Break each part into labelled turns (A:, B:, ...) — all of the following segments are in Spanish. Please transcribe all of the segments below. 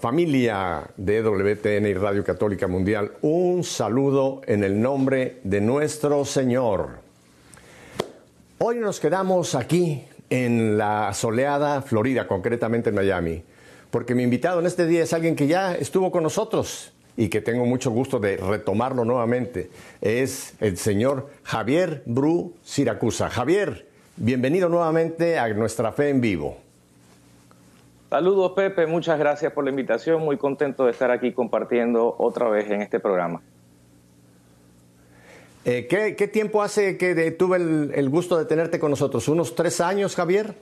A: familia de WTN y Radio Católica Mundial, un saludo en el nombre de nuestro Señor. Hoy nos quedamos aquí en la soleada Florida, concretamente en Miami, porque mi invitado en este día es alguien que ya estuvo con nosotros y que tengo mucho gusto de retomarlo nuevamente. Es el señor Javier Bru Siracusa. Javier, bienvenido nuevamente a nuestra fe en vivo.
B: Saludos Pepe, muchas gracias por la invitación, muy contento de estar aquí compartiendo otra vez en este programa.
A: Eh, ¿qué, tiempo hace que tuve el, gusto de tenerte con nosotros? ¿Unos tres años, Javier?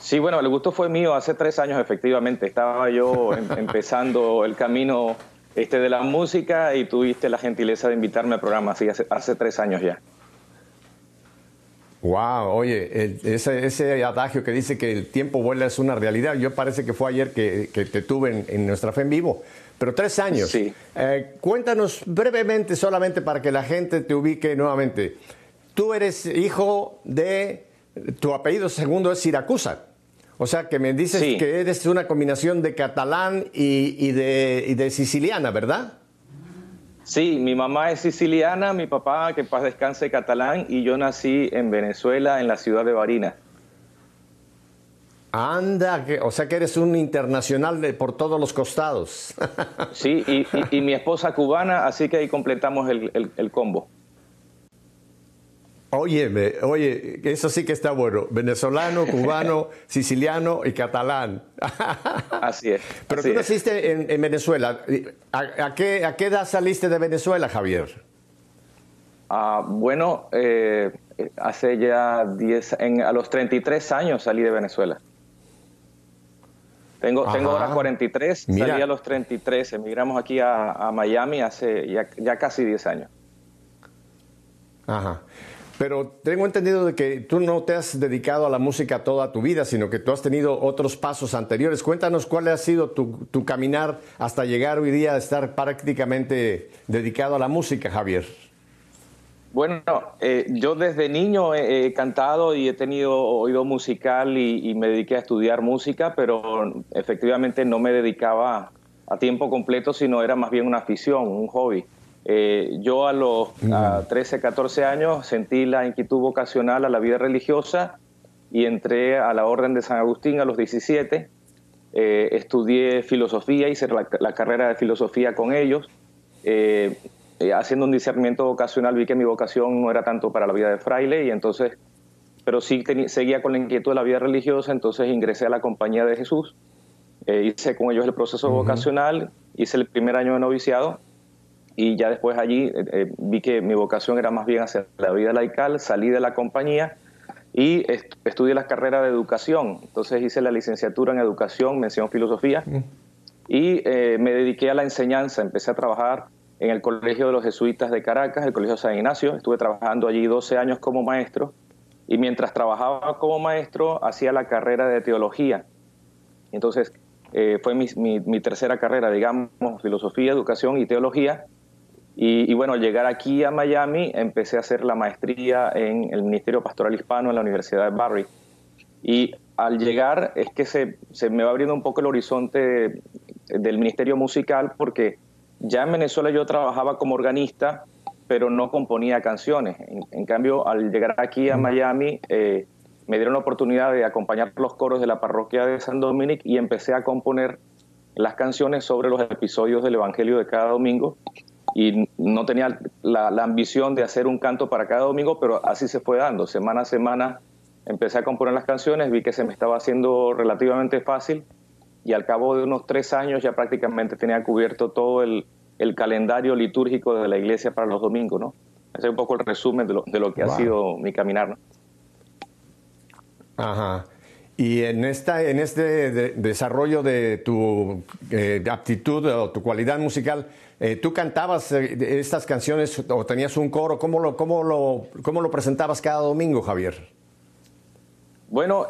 B: Sí, bueno, el gusto fue mío hace tres años, efectivamente. Estaba yo em, empezando el camino este, de la música y tuviste la gentileza de invitarme al programa, así hace tres años ya.
A: Wow, oye, ese, adagio que dice que el tiempo vuela es una realidad. Yo parece que fue ayer que, te tuve en, nuestra fe en vivo, pero tres años.
B: Sí.
A: Eh, cuéntanos brevemente, solamente para que la gente te ubique nuevamente. Tú eres hijo de, tu apellido segundo es Siracusa. O sea, que me dices que eres una combinación de catalán y, de, y de siciliana, ¿verdad?
B: Sí, mi mamá es siciliana, mi papá, que paz descanse, catalán, y yo nací en Venezuela, en la ciudad de Barinas.
A: Anda, o sea que eres un internacional de, por todos los costados.
B: Sí, y, mi esposa cubana, así que ahí completamos el combo.
A: Óyeme, oye, eso sí que está bueno. Venezolano, cubano, siciliano y catalán.
B: Así es.
A: Pero tú naciste en, Venezuela. ¿A, qué, ¿A, qué, edad saliste de Venezuela, Javier?
B: Ah, bueno, eh, hace ya 10, a los 33 años salí de Venezuela. Tengo, tengo ahora 43, salí a los 33, emigramos aquí a, Miami hace ya, ya casi 10 años.
A: Ajá. Pero tengo entendido de que tú no te has dedicado a la música toda tu vida, sino que tú has tenido otros pasos anteriores. Cuéntanos cuál ha sido tu, caminar hasta llegar hoy día a estar prácticamente dedicado a la música, Javier.
B: Bueno, eh, yo desde niño he, cantado y he tenido oído musical y, me dediqué a estudiar música, pero efectivamente no me dedicaba a tiempo completo, sino era más bien una afición, un hobby. Eh, yo a los 13, 14 años sentí la inquietud vocacional a la vida religiosa y entré a la Orden de San Agustín a los 17. Eh, estudié filosofía, hice la, carrera de filosofía con ellos. Eh, haciendo un discernimiento vocacional vi que mi vocación no era tanto para la vida de fraile y entonces, pero sí seguía con la inquietud de la vida religiosa, entonces ingresé a la Compañía de Jesús. hice con ellos el proceso vocacional, hice el primer año de noviciado y ya después allí eh, eh, vi que mi vocación era más bien hacia la vida laical, salí de la compañía y estudié la carrera de educación. Entonces hice la licenciatura en educación, mención filosofía y eh, me dediqué a la enseñanza. Empecé a trabajar en el Colegio de los Jesuitas de Caracas, el Colegio San Ignacio. Estuve trabajando allí 12 años como maestro y mientras trabajaba como maestro hacía la carrera de teología. Entonces fue mi, mi tercera carrera, digamos, filosofía, educación y teología y, bueno, al llegar aquí a Miami, empecé a hacer la maestría en el Ministerio Pastoral Hispano en la Universidad de Barry. Y al llegar es que se, me va abriendo un poco el horizonte del Ministerio Musical porque ya en Venezuela yo trabajaba como organista, pero no componía canciones. En, cambio, al llegar aquí a Miami, eh, me dieron la oportunidad de acompañar los coros de la parroquia de San Dominic y empecé a componer las canciones sobre los episodios del Evangelio de cada domingo y no tenía la, ambición de hacer un canto para cada domingo, pero así se fue dando. Semana a semana empecé a componer las canciones, vi que se me estaba haciendo relativamente fácil y al cabo de unos tres años ya prácticamente tenía cubierto todo el, calendario litúrgico de la iglesia para los domingos, ¿no? Ese es un poco el resumen de lo, de lo que ha sido mi caminar,
A: Ajá. Y en, esta, en este desarrollo de tu eh, aptitud o tu cualidad musical, eh, ¿tú cantabas eh, estas canciones o tenías un coro? ¿Cómo lo, cómo lo, cómo lo presentabas cada domingo, Javier?
B: Bueno,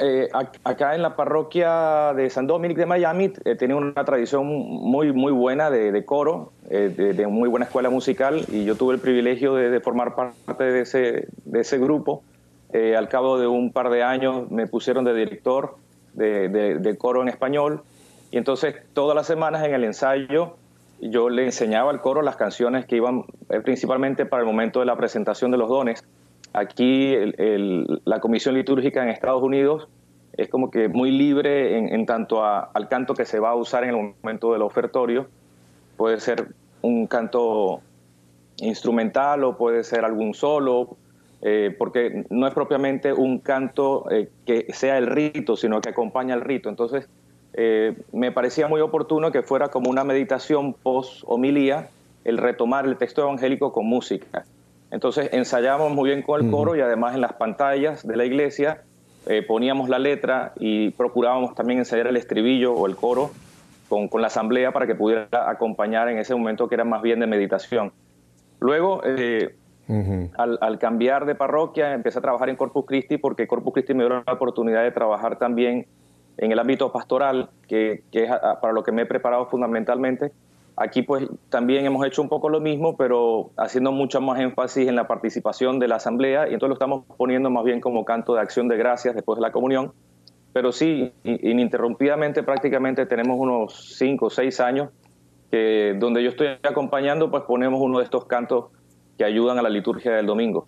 B: acá en la parroquia de San Dominic de Miami tiene una tradición muy, muy buena de, coro, de, muy buena escuela musical, y yo tuve el privilegio de, formar parte de ese, de ese grupo. Eh, al cabo de un par de años me pusieron de director de, coro en español Y entonces todas las semanas en el ensayo yo le enseñaba al coro las canciones que iban eh, principalmente para el momento de la presentación de los dones. Aquí la Comisión Litúrgica en Estados Unidos es como que muy libre en, tanto al canto que se va a usar en el momento del ofertorio. Puede ser un canto instrumental o puede ser algún solo, eh, porque no es propiamente un canto eh, que sea el rito, sino que acompaña el rito. Entonces, eh, me parecía muy oportuno que fuera como una meditación post-homilía el retomar el texto evangélico con música. Entonces ensayábamos muy bien con el coro y además en las pantallas de la iglesia poníamos la letra y procurábamos también ensayar el estribillo o el coro con, con, la asamblea para que pudiera acompañar en ese momento que era más bien de meditación. Luego, eh, al, cambiar de parroquia, empecé a trabajar en Corpus Christi porque Corpus Christi me dio la oportunidad de trabajar también en el ámbito pastoral, que, es para lo que me he preparado fundamentalmente. Aquí pues también hemos hecho un poco lo mismo, pero haciendo mucho más énfasis en la participación de la asamblea y entonces lo estamos poniendo más bien como canto de acción de gracias después de la comunión. Pero sí, ininterrumpidamente prácticamente tenemos unos cinco o seis años que donde yo estoy acompañando pues ponemos uno de estos cantos que ayudan a la liturgia del domingo.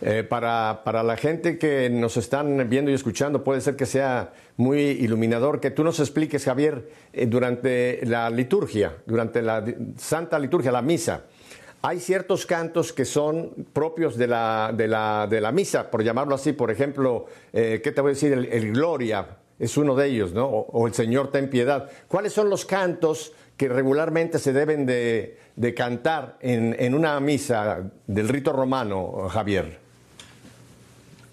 A: Eh, para, para, la gente que nos están viendo y escuchando, puede ser que sea muy iluminador que tú nos expliques, Javier, eh, durante la liturgia, durante la Santa Liturgia, la misa. Hay ciertos cantos que son propios de la, de la, de la misa, por llamarlo así. Por ejemplo, eh, ¿qué te voy a decir? El, Gloria es uno de ellos, ¿no? O, el Señor ten piedad. ¿Cuáles son los cantos que regularmente se deben de, de cantar en, en una misa del rito romano, Javier?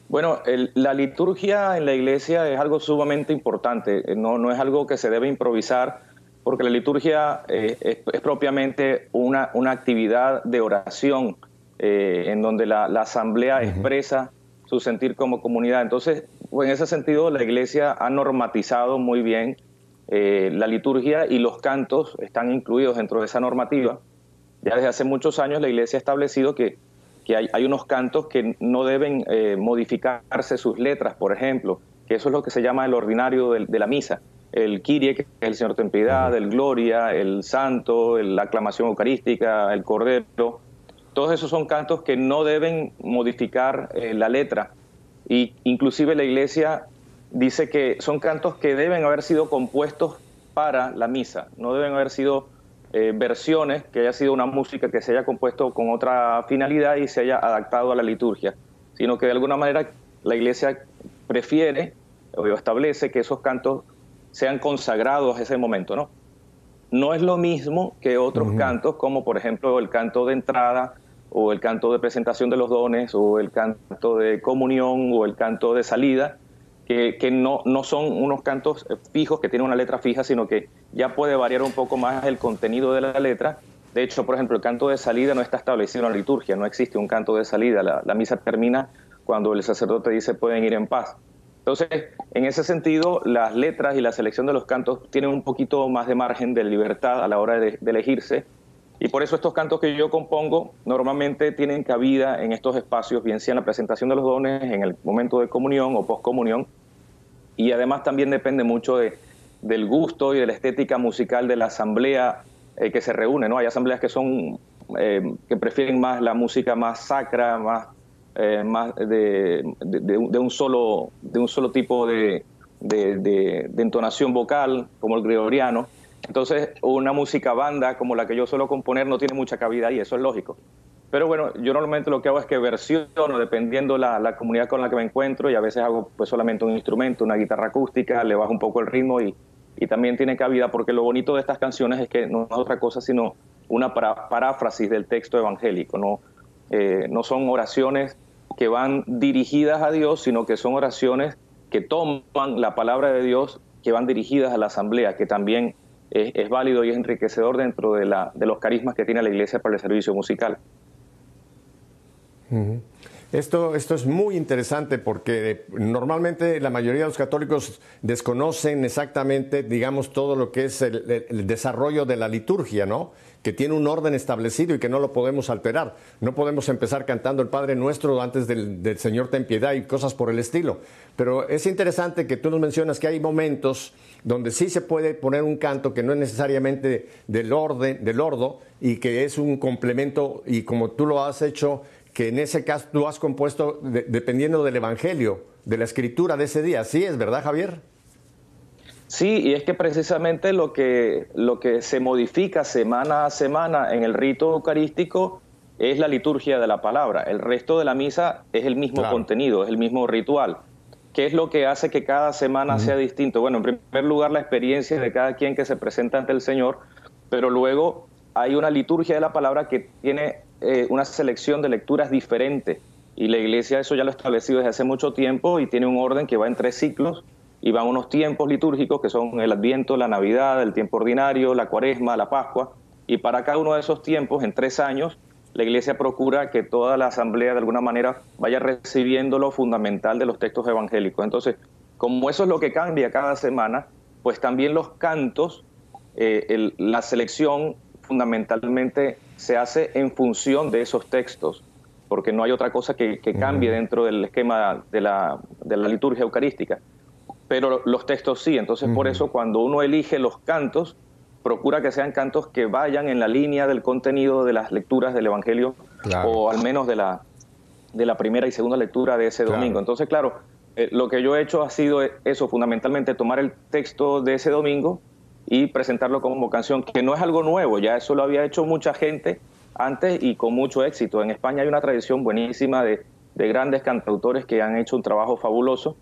B: Bueno, la liturgia en la iglesia es algo sumamente importante, eh, no, no es algo que se debe improvisar, porque la liturgia eh, es, propiamente una, una, actividad de oración eh, en donde la, asamblea expresa su sentir como comunidad. Entonces, en ese sentido, la iglesia ha normatizado muy bien la liturgia y los cantos están incluidos dentro de esa normativa. Ya desde hace muchos años la iglesia ha establecido que que hay, unos cantos que no deben eh, modificarse sus letras, por ejemplo, que eso es lo que se llama el ordinario de, la misa. El Kyrie, que es el Señor ten piedad, el Gloria, el Santo, la aclamación eucarística, el Cordero. Todos esos son cantos que no deben modificar eh, la letra. Y inclusive la Iglesia dice que son cantos que deben haber sido compuestos para la misa, no deben haber sido eh, versiones, que haya sido una música que se haya compuesto con otra finalidad y se haya adaptado a la liturgia, sino que de alguna manera la iglesia prefiere o establece que esos cantos sean consagrados a ese momento, ¿no? No es lo mismo que otros cantos, como por ejemplo el canto de entrada, o el canto de presentación de los dones, o el canto de comunión, o el canto de salida, que, no, no son unos cantos fijos que tienen una letra fija, sino que ya puede variar un poco más el contenido de la letra. De hecho, por ejemplo, el canto de salida no está establecido en la liturgia, no existe un canto de salida. La, misa termina cuando el sacerdote dice pueden ir en paz. Entonces, en ese sentido, las letras y la selección de los cantos tienen un poquito más de margen de libertad a la hora de elegirse. Y por eso estos cantos que yo compongo normalmente tienen cabida en estos espacios, bien sea en la presentación de los dones, en el momento de comunión o poscomunión, y además también depende mucho de, del gusto y de la estética musical de la asamblea eh, que se reúne, ¿no? Hay asambleas que son eh, que prefieren más la música más sacra, más, eh, de, un solo, de un solo tipo de, entonación vocal, como el gregoriano. Entonces, una música banda como la que yo suelo componer no tiene mucha cabida y eso es lógico. Pero bueno, yo normalmente lo que hago es que versiono dependiendo la, la comunidad con la que me encuentro y a veces hago pues solamente un instrumento, una guitarra acústica, le bajo un poco el ritmo y, y también tiene cabida porque lo bonito de estas canciones es que no es otra cosa sino una paráfrasis del texto evangélico, no, eh, no son oraciones que van dirigidas a Dios, sino que son oraciones que toman la palabra de Dios, que van dirigidas a la asamblea, que también es, válido y es enriquecedor dentro de, la, de los carismas que tiene la iglesia para el servicio musical.
A: Esto, esto es muy interesante porque normalmente la mayoría de los católicos desconocen exactamente, digamos, todo lo que es el, desarrollo de la liturgia, ¿no? Que tiene un orden establecido y que no lo podemos alterar. No podemos empezar cantando el Padre Nuestro antes del, del Señor ten piedad y cosas por el estilo. Pero es interesante que tú nos mencionas que hay momentos donde sí se puede poner un canto que no es necesariamente del orden, del ordo, y que es un complemento, y como tú lo has hecho que en ese caso tú has compuesto dependiendo del Evangelio, de la escritura de ese día. ¿Sí es verdad, Javier?
B: Sí, y es que precisamente lo que, lo que se modifica semana a semana en el rito eucarístico es la liturgia de la palabra. El resto de la misa es el mismo contenido, es el mismo ritual. ¿Qué es lo que hace que cada semana sea distinto? Bueno, en primer lugar, la experiencia de cada quien que se presenta ante el Señor, pero luego hay una liturgia de la palabra que tiene eh, una selección de lecturas diferente. Y la iglesia eso ya lo ha establecido desde hace mucho tiempo y tiene un orden que va en tres ciclos y van unos tiempos litúrgicos que son el Adviento, la Navidad, el tiempo ordinario, la Cuaresma, la Pascua. Y para cada uno de esos tiempos, en tres años, la iglesia procura que toda la asamblea de alguna manera vaya recibiendo lo fundamental de los textos evangélicos. Entonces, como eso es lo que cambia cada semana, pues también los cantos, eh, la selección fundamentalmente se hace en función de esos textos, porque no hay otra cosa que, cambie dentro del esquema de la, de la, liturgia eucarística. Pero los textos sí, entonces por eso cuando uno elige los cantos, procura que sean cantos que vayan en la línea del contenido de las lecturas del Evangelio, o al menos de la, de la primera y segunda lectura de ese domingo. Entonces, claro, eh, lo que yo he hecho ha sido eso, fundamentalmente tomar el texto de ese domingo y presentarlo como canción, que no es algo nuevo, ya eso lo había hecho mucha gente antes y con mucho éxito. En España hay una tradición buenísima de, grandes cantautores que han hecho un trabajo fabuloso,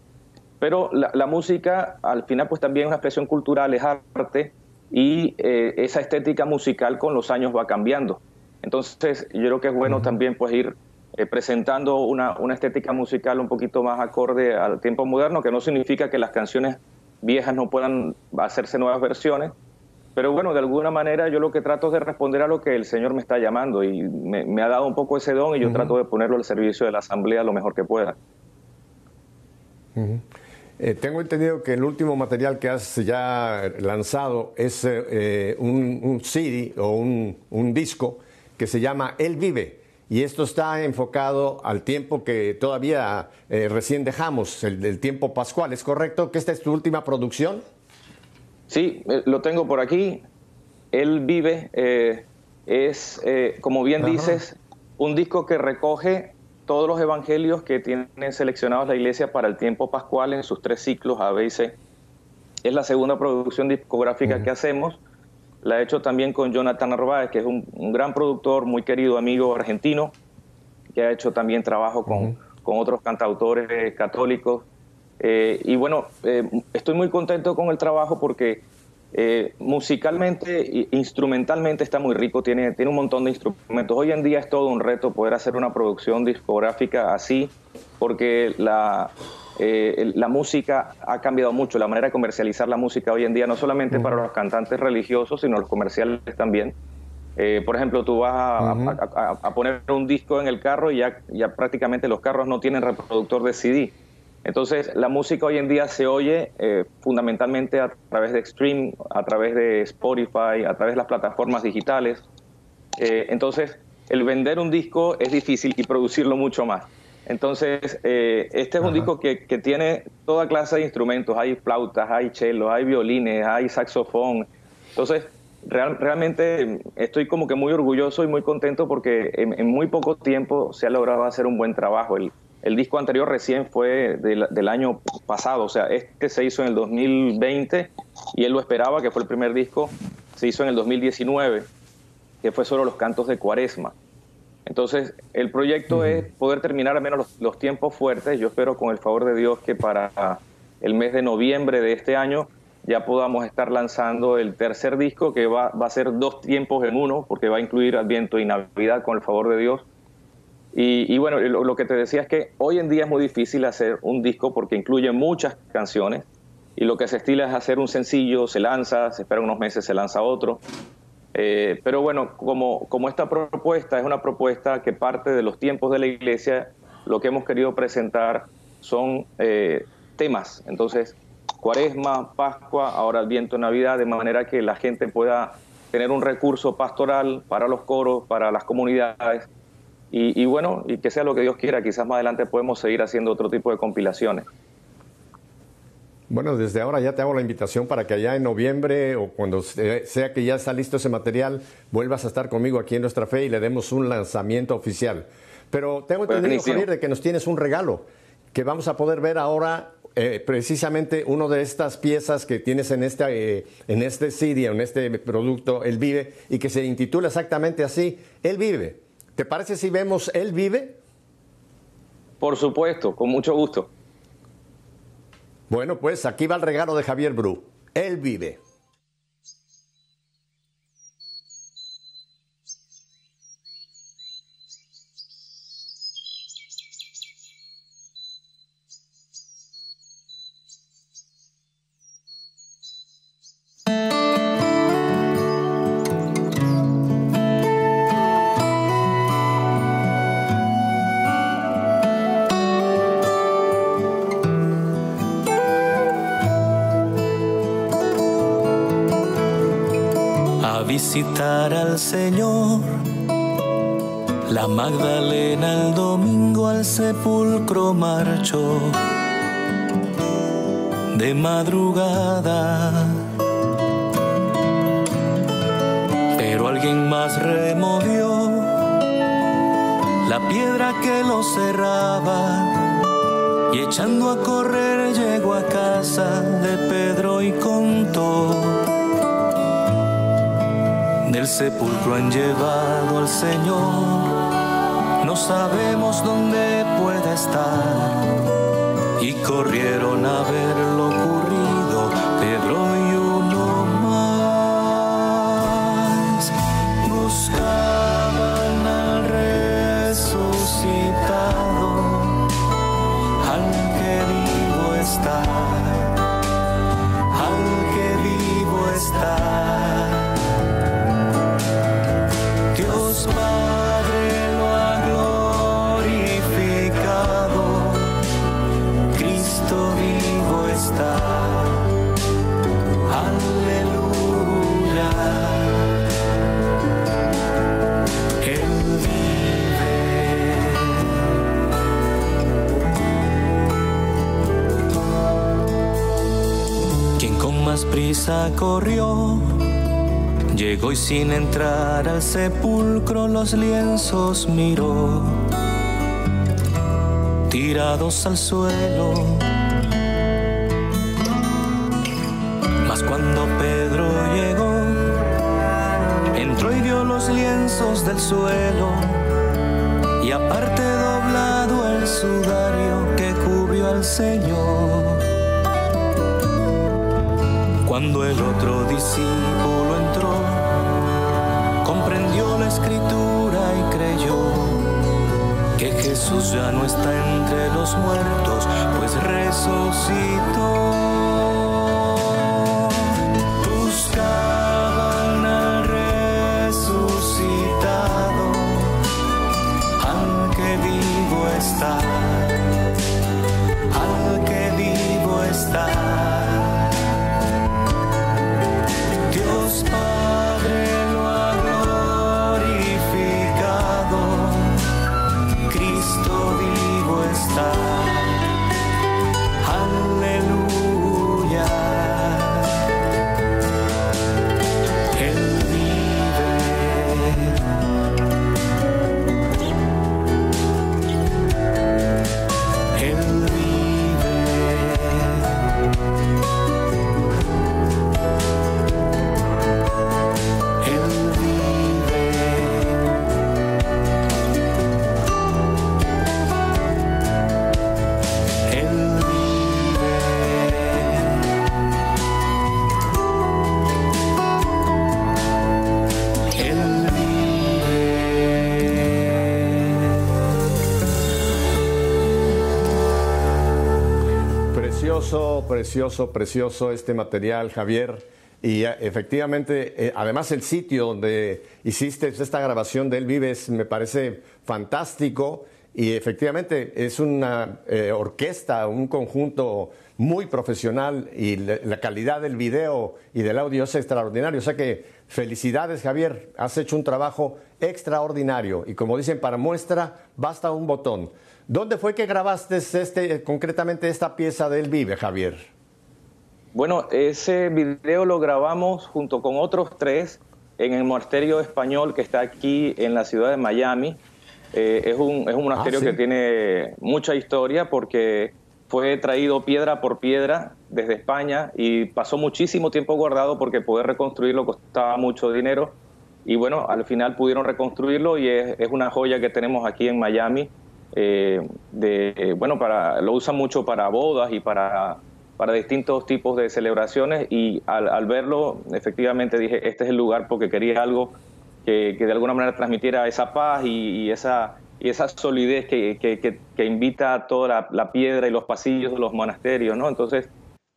B: pero la, música al final pues también es una expresión cultural, es arte y eh, esa estética musical con los años va cambiando. Entonces yo creo que es bueno también pues ir eh, presentando una, una estética musical un poquito más acorde al tiempo moderno, que no significa que las canciones viejas no puedan hacerse nuevas versiones. Pero bueno, de alguna manera yo lo que trato es de responder a lo que el Señor me está llamando y me, ha dado un poco ese don y yo trato de ponerlo al servicio de la Asamblea lo mejor que pueda.
A: Eh, tengo entendido que el último material que has ya lanzado es eh, un, un, CD o un, un disco que se llama Él Vive. Y esto está enfocado al tiempo que todavía eh, recién dejamos, el, tiempo pascual. ¿Es correcto que esta es tu última producción?
B: Sí, eh, lo tengo por aquí. Él vive, eh, es, como bien dices, un disco que recoge todos los evangelios que tienen seleccionados la iglesia para el tiempo pascual en sus tres ciclos A, B y C. Es la segunda producción discográfica que hacemos la he hecho también con Jonathan Narváez, que es un, gran productor, muy querido amigo argentino, que ha hecho también trabajo con, con otros cantautores católicos. Eh, y bueno, eh, estoy muy contento con el trabajo porque eh, musicalmente e instrumentalmente está muy rico, tiene, tiene un montón de instrumentos. Hoy en día es todo un reto poder hacer una producción discográfica así, porque la, eh, la música ha cambiado mucho, la manera de comercializar la música hoy en día, no solamente para los cantantes religiosos, sino los comerciales también. Eh, por ejemplo, tú vas a, poner un disco en el carro y ya, ya prácticamente los carros no tienen reproductor de CD. Entonces, la música hoy en día se oye eh, fundamentalmente a través de stream, a través de Spotify, a través de las plataformas digitales. entonces, el vender un disco es difícil y producirlo mucho más. Entonces, eh, este es un disco que, tiene toda clase de instrumentos. Hay flautas, hay cellos, hay violines, hay saxofón. Entonces, realmente estoy como que muy orgulloso y muy contento porque en, muy poco tiempo se ha logrado hacer un buen trabajo. El, disco anterior recién fue del, año pasado, o sea, este se hizo en el 2020 y él lo esperaba, que fue el primer disco, se hizo en el 2019, que fue solo los cantos de Cuaresma. Entonces, el proyecto es poder terminar al menos los, tiempos fuertes. Yo espero con el favor de Dios que para el mes de noviembre de este año ya podamos estar lanzando el tercer disco que va, a ser dos tiempos en uno, porque va a incluir Adviento y Navidad con el favor de Dios. Y, bueno, lo, que te decía es que hoy en día es muy difícil hacer un disco porque incluye muchas canciones y lo que se estila es hacer un sencillo, se lanza, se espera unos meses, se lanza otro. Eh, pero bueno, como, como esta propuesta es una propuesta que parte de los tiempos de la iglesia lo que hemos querido presentar son eh, temas. Entonces, Cuaresma, Pascua, ahora el viento Navidad, de manera que la gente pueda tener un recurso pastoral para los coros, para las comunidades. Y, y bueno, y que sea lo que Dios quiera, quizás más adelante podemos seguir haciendo otro tipo de compilaciones.
A: Bueno, desde ahora ya te hago la invitación para que allá en noviembre o cuando sea que ya está listo ese material, vuelvas a estar conmigo aquí en Nuestra Fe y le demos un lanzamiento oficial. Pero tengo entendido, Javier, de que nos tienes un regalo que vamos a poder ver ahora eh, precisamente una de estas piezas que tienes en este, eh, en este CD, en este producto, Él Vive, y que se intitula exactamente así, Él Vive. ¿Te parece si vemos Él Vive?
B: Por supuesto, con mucho gusto.
A: Bueno, pues aquí va el regalo de Javier Bru. Él vive.
C: Magdalena el domingo al sepulcro marchó. De madrugada. Pero alguien más removió la piedra que lo cerraba y echando a correr llegó a casa de Pedro y contó. Del sepulcro han llevado al Señor, sabemos dónde pueda estar. Y corrieron a ver lo ocurrido Pedro y Llegó y sin entrar al sepulcro los lienzos miró, tirados al suelo. Mas cuando Pedro llegó, entró y vio los lienzos del suelo y aparte doblado el sudario que cubrió al Señor. Cuando el otro discípulo que Jesús ya no está entre los muertos, pues resucitó.
A: Precioso, precioso, este material, Javier. Y eh, efectivamente, eh, además el sitio donde hiciste esta grabación de Él Vives me parece fantástico y efectivamente es una eh, orquesta, un conjunto muy profesional y la calidad del video y del audio es extraordinario. O sea que felicidades Javier, has hecho un trabajo extraordinario y como dicen, para muestra basta un botón. ¿Dónde fue que grabaste este, concretamente esta pieza del Vive, Javier?
B: Bueno, ese video lo grabamos junto con otros tres en el monasterio español que está aquí en la ciudad de Miami. Eh, es, un, es un monasterio ah, que tiene mucha historia porque fue traído piedra por piedra desde España y pasó muchísimo tiempo guardado porque poder reconstruirlo costaba mucho dinero. Y bueno, al final pudieron reconstruirlo y es, es una joya que tenemos aquí en Miami. Eh, de, bueno, para, lo usan mucho para bodas y para, para distintos tipos de celebraciones y al, verlo efectivamente dije, este es el lugar porque quería algo que, de alguna manera transmitiera esa paz y, esa, y esa solidez que, que, invita a toda la, piedra y los pasillos de los monasterios, ¿no? Entonces,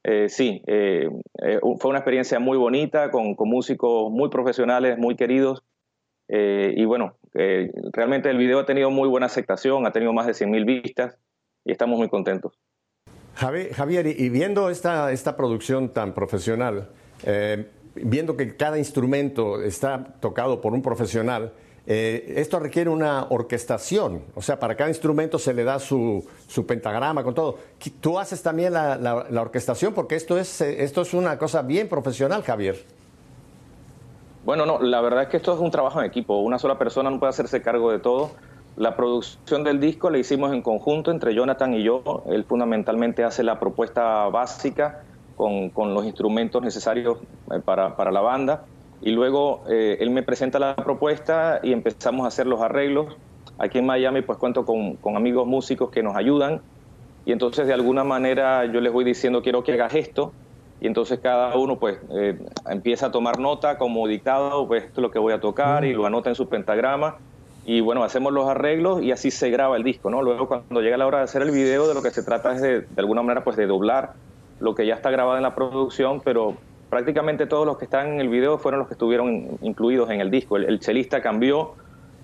B: eh, sí, eh, eh, fue una experiencia muy bonita, con, con músicos muy profesionales, muy queridos, y bueno, realmente el video ha tenido muy buena aceptación, ha tenido más de 100.000 vistas, y estamos muy contentos.
A: Javier, y viendo esta, esta producción tan profesional, viendo que cada instrumento está tocado por un profesional, eh, esto requiere una orquestación, o sea, para cada instrumento se le da su, pentagrama con todo. Tú haces también la, orquestación porque esto es, eh, esto es una cosa bien profesional, Javier.
B: Bueno, no, la verdad es que esto es un trabajo en equipo. Una sola persona no puede hacerse cargo de todo. La producción del disco la hicimos en conjunto entre Jonathan y yo. Él fundamentalmente hace la propuesta básica con, los instrumentos necesarios eh, para, para la banda. Y luego eh, él me presenta la propuesta y empezamos a hacer los arreglos. Aquí en Miami pues cuento con, con amigos músicos que nos ayudan y entonces de alguna manera yo les voy diciendo quiero que hagas esto y entonces cada uno pues eh, empieza a tomar nota como dictado, pues esto es lo que voy a tocar y lo anota en su pentagrama y bueno, hacemos los arreglos y así se graba el disco, ¿no? Luego cuando llega la hora de hacer el video de lo que se trata es de, de alguna manera pues de doblar lo que ya está grabado en la producción, pero prácticamente todos los que están en el video fueron los que estuvieron incluidos en el disco. El, chelista cambió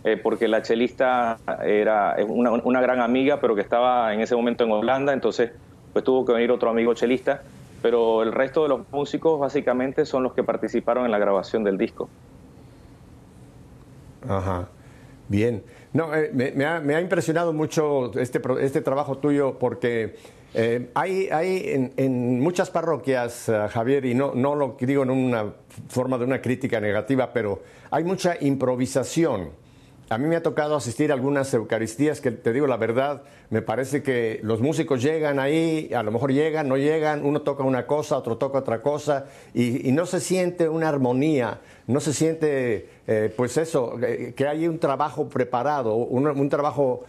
B: eh, porque la chelista era una, una, gran amiga, pero que estaba en ese momento en Holanda, entonces pues tuvo que venir otro amigo chelista, pero el resto de los músicos básicamente son los que participaron en la grabación del disco.
A: Ajá, bien. No, eh, me, ha, me, ha, impresionado mucho este, este trabajo tuyo porque eh, hay, hay en, muchas parroquias, eh, Javier, y no, no lo digo en una forma de una crítica negativa, pero hay mucha improvisación. A mí me ha tocado asistir a algunas Eucaristías que, te digo la verdad, me parece que los músicos llegan ahí, a lo mejor llegan, no llegan, uno toca una cosa, otro toca otra cosa, y, no se siente una armonía, no se siente, eh, pues eso, que hay un trabajo preparado, un, un trabajo,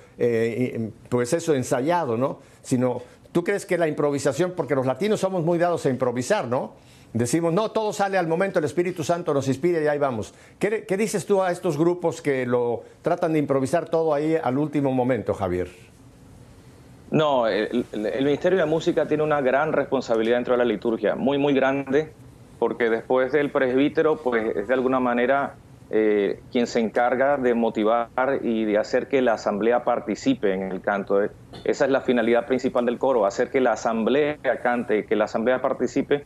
A: pues eso, ensayado, ¿no? Sino ¿Tú crees que la improvisación, porque los latinos somos muy dados a improvisar, ¿no? Decimos, no, todo sale al momento, el Espíritu Santo nos inspira y ahí vamos. ¿Qué, dices tú a estos grupos que lo tratan de improvisar todo ahí al último momento, Javier?
B: No, el, Ministerio de Música tiene una gran responsabilidad dentro de la liturgia, muy, muy grande, porque después del presbítero, pues es de alguna manera eh, quien se encarga de motivar y de hacer que la asamblea participe en el canto. Esa es la finalidad principal del coro, hacer que la asamblea cante, que la asamblea participe.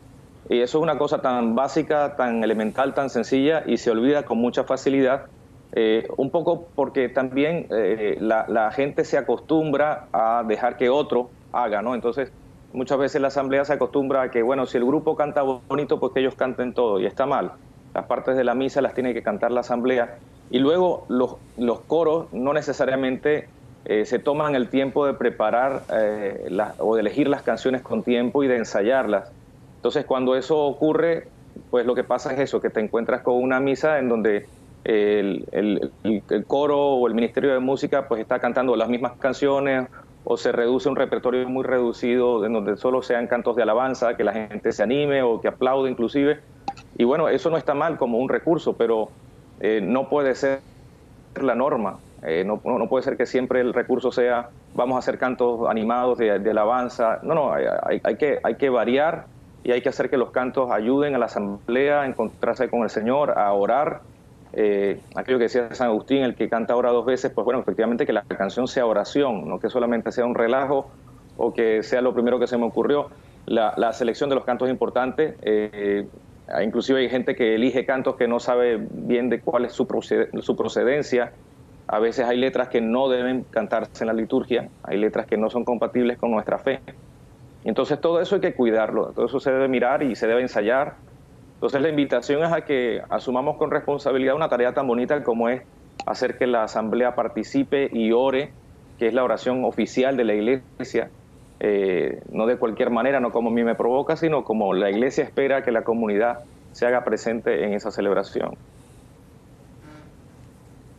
B: Y eso es una cosa tan básica, tan elemental, tan sencilla y se olvida con mucha facilidad. Eh, un poco porque también eh, la, gente se acostumbra a dejar que otro haga, ¿no? Entonces, muchas veces la asamblea se acostumbra a que, bueno, si el grupo canta bonito, pues que ellos canten todo, y está mal las partes de la misa las tiene que cantar la asamblea y luego los, coros no necesariamente eh, se toman el tiempo de preparar o de elegir las canciones con tiempo y de ensayarlas. Entonces cuando eso ocurre, pues lo que pasa es eso, que te encuentras con una misa en donde el, coro o el Ministerio de Música pues está cantando las mismas canciones o se reduce un repertorio muy reducido en donde solo sean cantos de alabanza, que la gente se anime o que aplaude inclusive. Y bueno, eso no está mal como un recurso, pero eh, no puede ser la norma. Eh, no, no, puede ser que siempre el recurso sea vamos a hacer cantos animados de, alabanza. No, no, hay, hay, que, hay que variar y hay que hacer que los cantos ayuden a la asamblea a encontrarse con el Señor, a orar eh, aquello que decía San Agustín, el que canta ahora dos veces, pues bueno, efectivamente que la canción sea oración, no que solamente sea un relajo o que sea lo primero que se me ocurrió. La, selección de los cantos es importante. Eh, inclusive hay gente que elige cantos que no sabe bien de cuál es su, su procedencia. A veces hay letras que no deben cantarse en la liturgia, hay letras que no son compatibles con nuestra fe. Entonces todo eso hay que cuidarlo, todo eso se debe mirar y se debe ensayar entonces la invitación es a que asumamos con responsabilidad una tarea tan bonita como es hacer que la asamblea participe y ore, que es la oración oficial de la iglesia, eh, no de cualquier manera, no como a mí me provoca, sino como la iglesia espera que la comunidad se haga presente en esa celebración.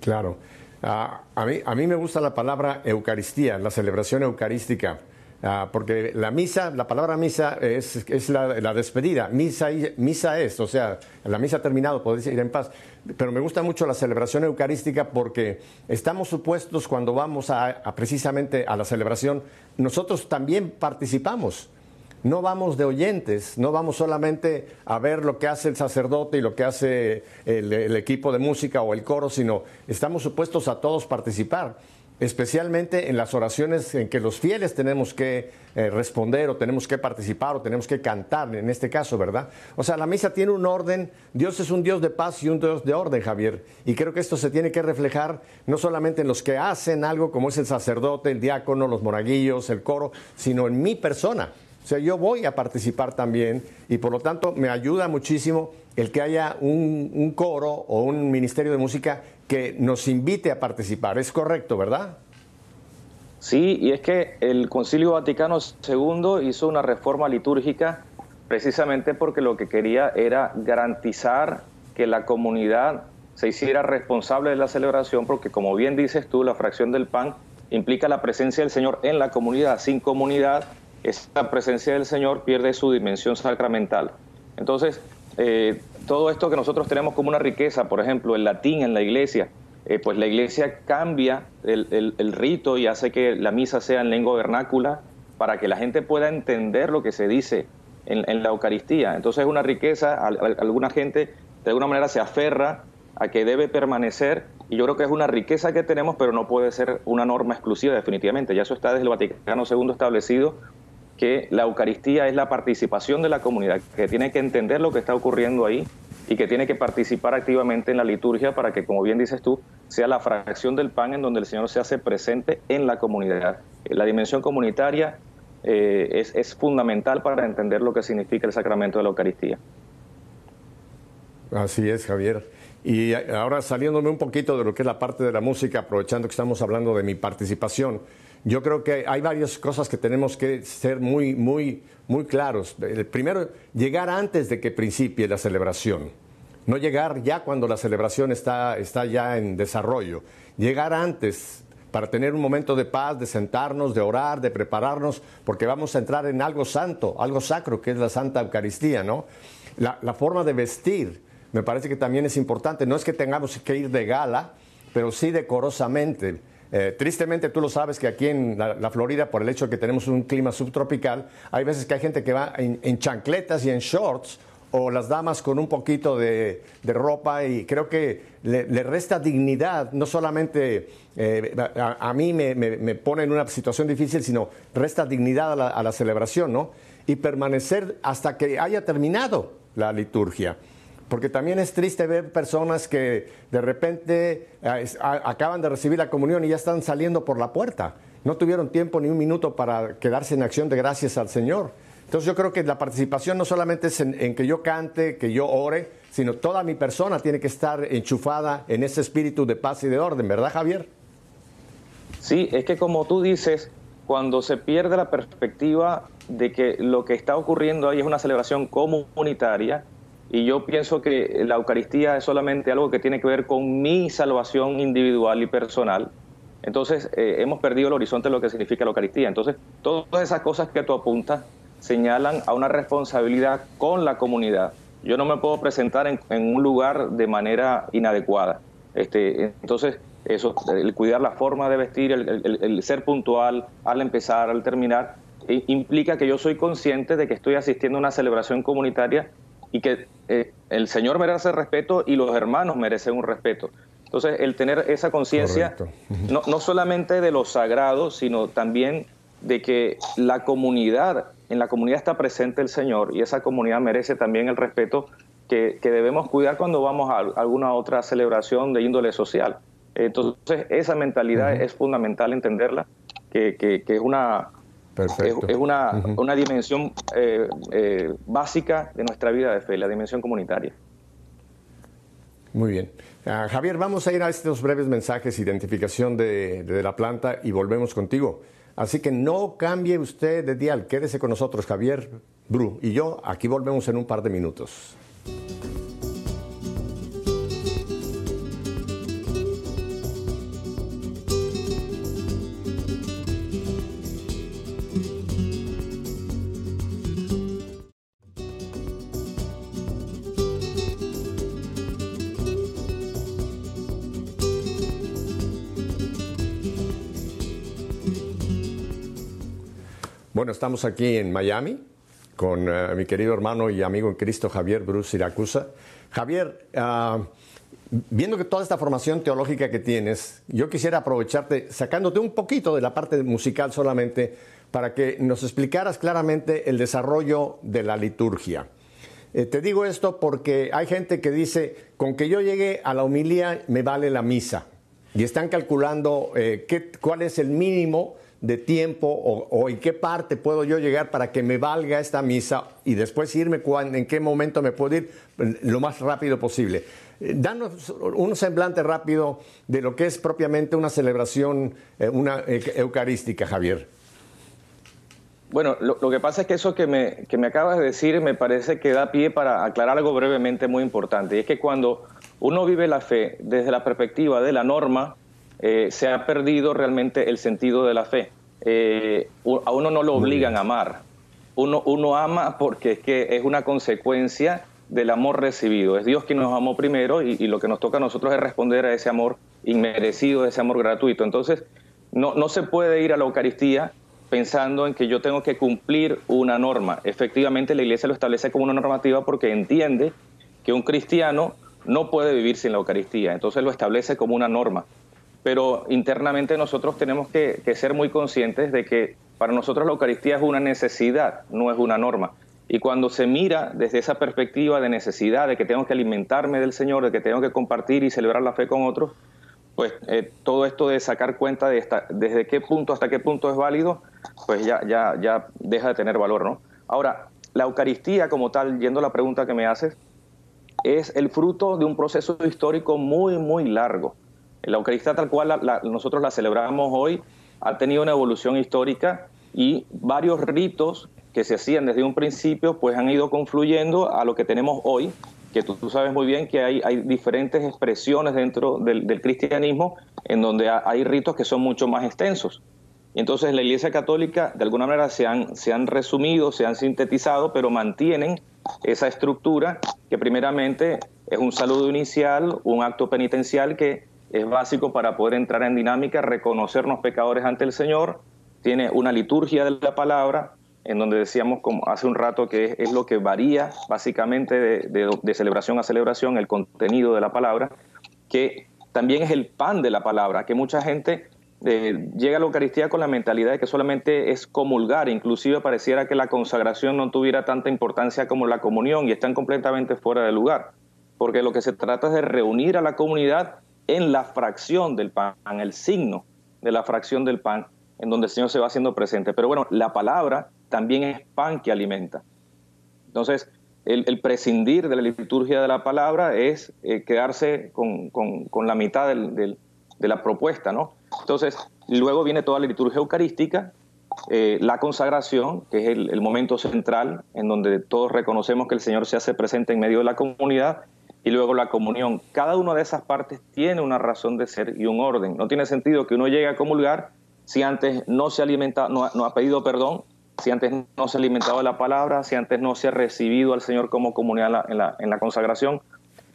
A: Claro. Ah, a, mí, a mí me gusta la palabra Eucaristía, la celebración eucarística. Ah, porque la misa, la palabra misa es, es la, despedida. Misa, misa es, o sea, la misa ha terminado, podéis ir en paz. Pero me gusta mucho la celebración eucarística porque estamos supuestos cuando vamos a, precisamente a la celebración, nosotros también participamos. No vamos de oyentes, no vamos solamente a ver lo que hace el sacerdote y lo que hace el equipo de música o el coro, sino estamos supuestos a todos participar especialmente en las oraciones en que los fieles tenemos que eh, responder o tenemos que participar o tenemos que cantar, en este caso, ¿verdad? O sea, la misa tiene un orden, Dios es un Dios de paz y un Dios de orden, Javier, y creo que esto se tiene que reflejar no solamente en los que hacen algo como es el sacerdote, el diácono, los moraguillos, el coro, sino en mi persona. O sea, yo voy a participar también y por lo tanto me ayuda muchísimo el que haya un coro o un ministerio de música que nos invite a participar. Es correcto, ¿verdad?
B: Sí, y es que el Concilio Vaticano II hizo una reforma litúrgica precisamente porque lo que quería era garantizar que la comunidad se hiciera responsable de la celebración, porque como bien dices tú, la fracción del pan implica la presencia del Señor en la comunidad. Sin comunidad, esa presencia del Señor pierde su dimensión sacramental. Entonces, eh, todo esto que nosotros tenemos como una riqueza, por ejemplo, el latín en la iglesia, eh, pues la iglesia cambia el, rito y hace que la misa sea en lengua vernácula para que la gente pueda entender lo que se dice en, la Eucaristía. Entonces es una riqueza, alguna gente de alguna manera se aferra a que debe permanecer y yo creo que es una riqueza que tenemos, pero no puede ser una norma exclusiva definitivamente. Ya eso está desde el Vaticano II establecido que la Eucaristía es la participación de la comunidad, que tiene que entender lo que está ocurriendo ahí y que tiene que participar activamente en la liturgia para que, como bien dices tú, sea la fracción del pan en donde el Señor se hace presente en la comunidad. La dimensión comunitaria eh, es, es fundamental para entender lo que significa el sacramento de la Eucaristía.
A: Así es, Javier. Y ahora saliéndome un poquito de lo que es la parte de la música, aprovechando que estamos hablando de mi participación, yo creo que hay varias cosas que tenemos que ser muy, muy, muy claros. El primero, llegar antes de que principie la celebración. No llegar ya cuando la celebración está, está ya en desarrollo. Llegar antes para tener un momento de paz, de sentarnos, de orar, de prepararnos, porque vamos a entrar en algo santo, algo sacro, que es la Santa Eucaristía, ¿no? La, la forma de vestir me parece que también es importante. No es que tengamos que ir de gala, pero sí decorosamente eh, tristemente tú lo sabes que aquí en la, Florida, por el hecho de que tenemos un clima subtropical, hay veces que hay gente que va en, chancletas y en shorts o las damas con un poquito de, ropa y creo que le, resta dignidad, no solamente eh, a, mí me, pone en una situación difícil, sino resta dignidad a la celebración, ¿no? Y permanecer hasta que haya terminado la liturgia porque también es triste ver personas que de repente eh, acaban de recibir la comunión y ya están saliendo por la puerta. No tuvieron tiempo ni un minuto para quedarse en acción de gracias al Señor. Entonces yo creo que la participación no solamente es en, que yo cante, que yo ore, sino toda mi persona tiene que estar enchufada en ese espíritu de paz y de orden, ¿verdad Javier?
B: Sí, es que como tú dices, cuando se pierde la perspectiva de que lo que está ocurriendo ahí es una celebración comunitaria, y yo pienso que la Eucaristía es solamente algo que tiene que ver con mi salvación individual y personal. Entonces eh, hemos perdido el horizonte de lo que significa la Eucaristía. Entonces todas esas cosas que tú apuntas señalan a una responsabilidad con la comunidad. Yo no me puedo presentar en, un lugar de manera inadecuada. Este, entonces, eso, el cuidar la forma de vestir, el, ser puntual al empezar, al terminar, implica que yo soy consciente de que estoy asistiendo a una celebración comunitaria y que eh, el Señor merece respeto y los hermanos merecen un respeto. Entonces, el tener esa conciencia, no, no solamente de lo sagrado, sino también de que la comunidad, en la comunidad está presente el Señor y esa comunidad merece también el respeto que, debemos cuidar cuando vamos a alguna otra celebración de índole social. Entonces, esa mentalidad es fundamental entenderla, que, es una, Es, una, una, dimensión eh, eh, básica de nuestra vida de fe, la dimensión comunitaria.
A: Muy bien. Ah, Javier, vamos a ir a estos breves mensajes, identificación de, de, la planta y volvemos contigo. Así que no cambie usted de dial, quédese con nosotros, Javier, Bru y yo. Aquí volvemos en un par de minutos. Bueno, estamos aquí en Miami con eh, mi querido hermano y amigo en Cristo Javier Bruce Siracusa. Javier, ah, viendo que toda esta formación teológica que tienes, yo quisiera aprovecharte, sacándote un poquito de la parte musical solamente, para que nos explicaras claramente el desarrollo de la liturgia. Eh, te digo esto porque hay gente que dice, con que yo llegue a la humilía me vale la misa. Y están calculando eh, qué, cuál es el mínimo de tiempo o, en qué parte puedo yo llegar para que me valga esta misa y después irme en qué momento me puedo ir lo más rápido posible. Eh, danos un semblante rápido de lo que es propiamente una celebración eh, una eucarística, Javier.
B: Bueno, lo, que pasa es que eso que me, que me acabas de decir me parece que da pie para aclarar algo brevemente muy importante. Y es que cuando uno vive la fe desde la perspectiva de la norma, eh, se ha perdido realmente el sentido de la fe. Eh, a uno no lo obligan a amar. Uno, uno ama porque es que es una consecuencia del amor recibido. Es Dios quien nos amó primero y, lo que nos toca a nosotros es responder a ese amor inmerecido, ese amor gratuito. Entonces, no, no se puede ir a la Eucaristía pensando en que yo tengo que cumplir una norma. Efectivamente, la Iglesia lo establece como una normativa porque entiende que un cristiano no puede vivir sin la Eucaristía. Entonces lo establece como una norma pero internamente nosotros tenemos que, ser muy conscientes de que para nosotros la Eucaristía es una necesidad, no es una norma. Y cuando se mira desde esa perspectiva de necesidad, de que tengo que alimentarme del Señor, de que tengo que compartir y celebrar la fe con otros, pues eh, todo esto de sacar cuenta de esta, desde qué punto hasta qué punto es válido, pues ya, ya, ya deja de tener valor, ¿no? Ahora, la Eucaristía como tal, yendo a la pregunta que me haces, es el fruto de un proceso histórico muy, muy largo. La Eucaristía tal cual nosotros la celebramos hoy ha tenido una evolución histórica y varios ritos que se hacían desde un principio pues han ido confluyendo a lo que tenemos hoy, que tú, sabes muy bien que hay, hay diferentes expresiones dentro del, cristianismo en donde hay ritos que son mucho más extensos. Entonces la Iglesia Católica de alguna manera se han, se han resumido, se han sintetizado, pero mantienen esa estructura que primeramente es un saludo inicial, un acto penitencial que es básico para poder entrar en dinámica, reconocernos pecadores ante el Señor, tiene una liturgia de la palabra, en donde decíamos como hace un rato que es, lo que varía básicamente de, celebración a celebración, el contenido de la palabra, que también es el pan de la palabra, que mucha gente eh, llega a la Eucaristía con la mentalidad de que solamente es comulgar, inclusive pareciera que la consagración no tuviera tanta importancia como la comunión y están completamente fuera de lugar, porque lo que se trata es de reunir a la comunidad en la fracción del pan, el signo de la fracción del pan, en donde el Señor se va haciendo presente. Pero bueno, la palabra también es pan que alimenta. Entonces, el, prescindir de la liturgia de la palabra es eh, quedarse con, la mitad de la propuesta, ¿no? Entonces, luego viene toda la liturgia eucarística, eh, la consagración, que es el, el, momento central en donde todos reconocemos que el Señor se hace presente en medio de la comunidad, y luego la comunión. Cada una de esas partes tiene una razón de ser y un orden. No tiene sentido que uno llegue a comulgar si antes no se alimenta, no, ha pedido perdón, si antes no se ha alimentado de la palabra, si antes no se ha recibido al Señor como comunidad en la, consagración.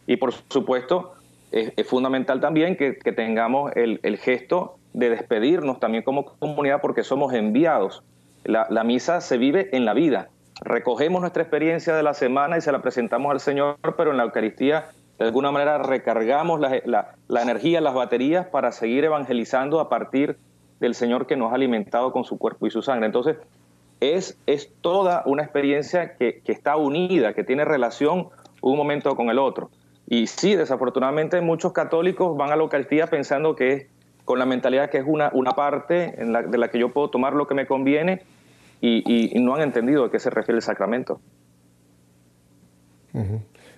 B: Y por supuesto, es, fundamental también que, tengamos el, gesto de despedirnos también como comunidad porque somos enviados. La misa se vive en la vida, recogemos nuestra experiencia de la semana y se la presentamos al Señor, pero en la Eucaristía de alguna manera recargamos la, energía, las baterías para seguir evangelizando a partir del Señor que nos ha alimentado con su cuerpo y su sangre. Entonces, es, es toda una experiencia que, está unida, que tiene relación un momento con el otro. Y sí, desafortunadamente muchos católicos van a la Eucaristía pensando que es con la mentalidad que es una, una parte la, de la que yo puedo tomar lo que me conviene y, no han entendido a qué se refiere el sacramento.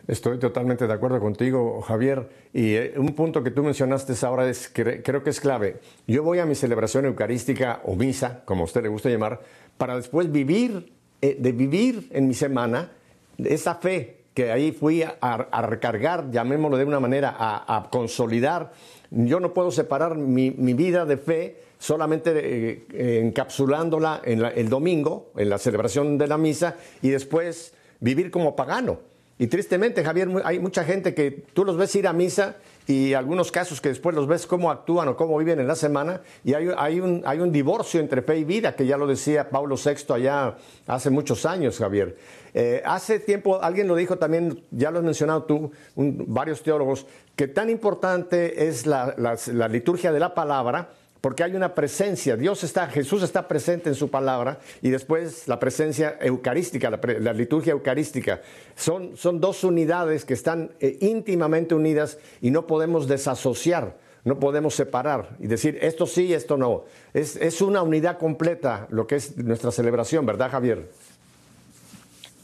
A: Estoy totalmente de acuerdo contigo, Javier. Y eh, un punto que tú mencionaste ahora es que creo que es clave. Yo voy a mi celebración eucarística o misa, como a usted le gusta llamar, para después vivir, eh, de vivir en mi semana esa fe que ahí fui a, recargar, llamémoslo de una manera, a, consolidar. Yo no puedo separar mi, vida de fe solamente eh, encapsulándola en el domingo, en la celebración de la misa, y después vivir como pagano. Y tristemente, Javier, hay mucha gente que tú los ves ir a misa y algunos casos que después los ves cómo actúan o cómo viven en la semana y hay, hay, un, hay un divorcio entre fe y vida, que ya lo decía Pablo VI allá hace muchos años, Javier. Eh, hace tiempo alguien lo dijo también, ya lo has mencionado tú, varios teólogos, que tan importante es la, la liturgia de la palabra porque hay una presencia, Dios está, Jesús está presente en su palabra y después la presencia eucarística, la, liturgia eucarística. Son, son, dos unidades que están eh, íntimamente unidas y no podemos desasociar, no podemos separar y decir esto sí, esto no. Es, es una unidad completa lo que es nuestra celebración, ¿verdad Javier?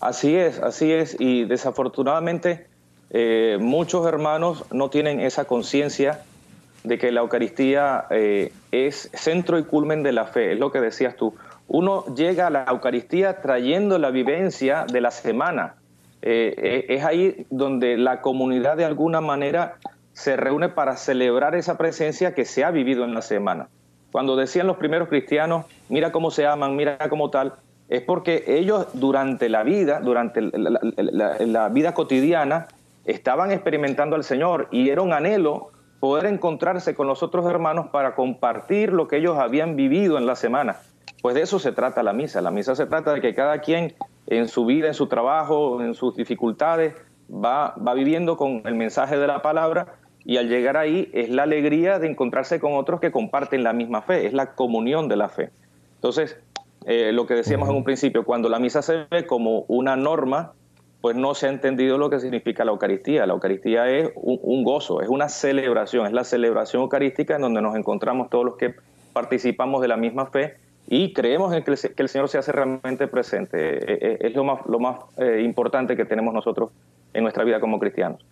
B: Así es, así es y desafortunadamente eh, muchos hermanos no tienen esa conciencia de que la Eucaristía eh, es centro y culmen de la fe, es lo que decías tú. Uno llega a la Eucaristía trayendo la vivencia de la semana. Eh, eh, es ahí donde la comunidad de alguna manera se reúne para celebrar esa presencia que se ha vivido en la semana. Cuando decían los primeros cristianos, mira cómo se aman, mira cómo tal, es porque ellos durante la vida, durante la vida cotidiana, estaban experimentando al Señor y era un anhelo poder encontrarse con los otros hermanos para compartir lo que ellos habían vivido en la semana. Pues de eso se trata la misa. La misa se trata de que cada quien en su vida, en su trabajo, en sus dificultades, va, va viviendo con el mensaje de la palabra y al llegar ahí es la alegría de encontrarse con otros que comparten la misma fe, es la comunión de la fe. Entonces, eh, lo que decíamos en un principio, cuando la misa se ve como una norma, pues no se ha entendido lo que significa la Eucaristía. La Eucaristía es un, gozo, es una celebración, es la celebración eucarística en donde nos encontramos todos los que participamos de la misma fe y creemos en que el, Señor se hace realmente presente. E, e, es, lo más, eh, importante que tenemos nosotros en nuestra vida como cristianos.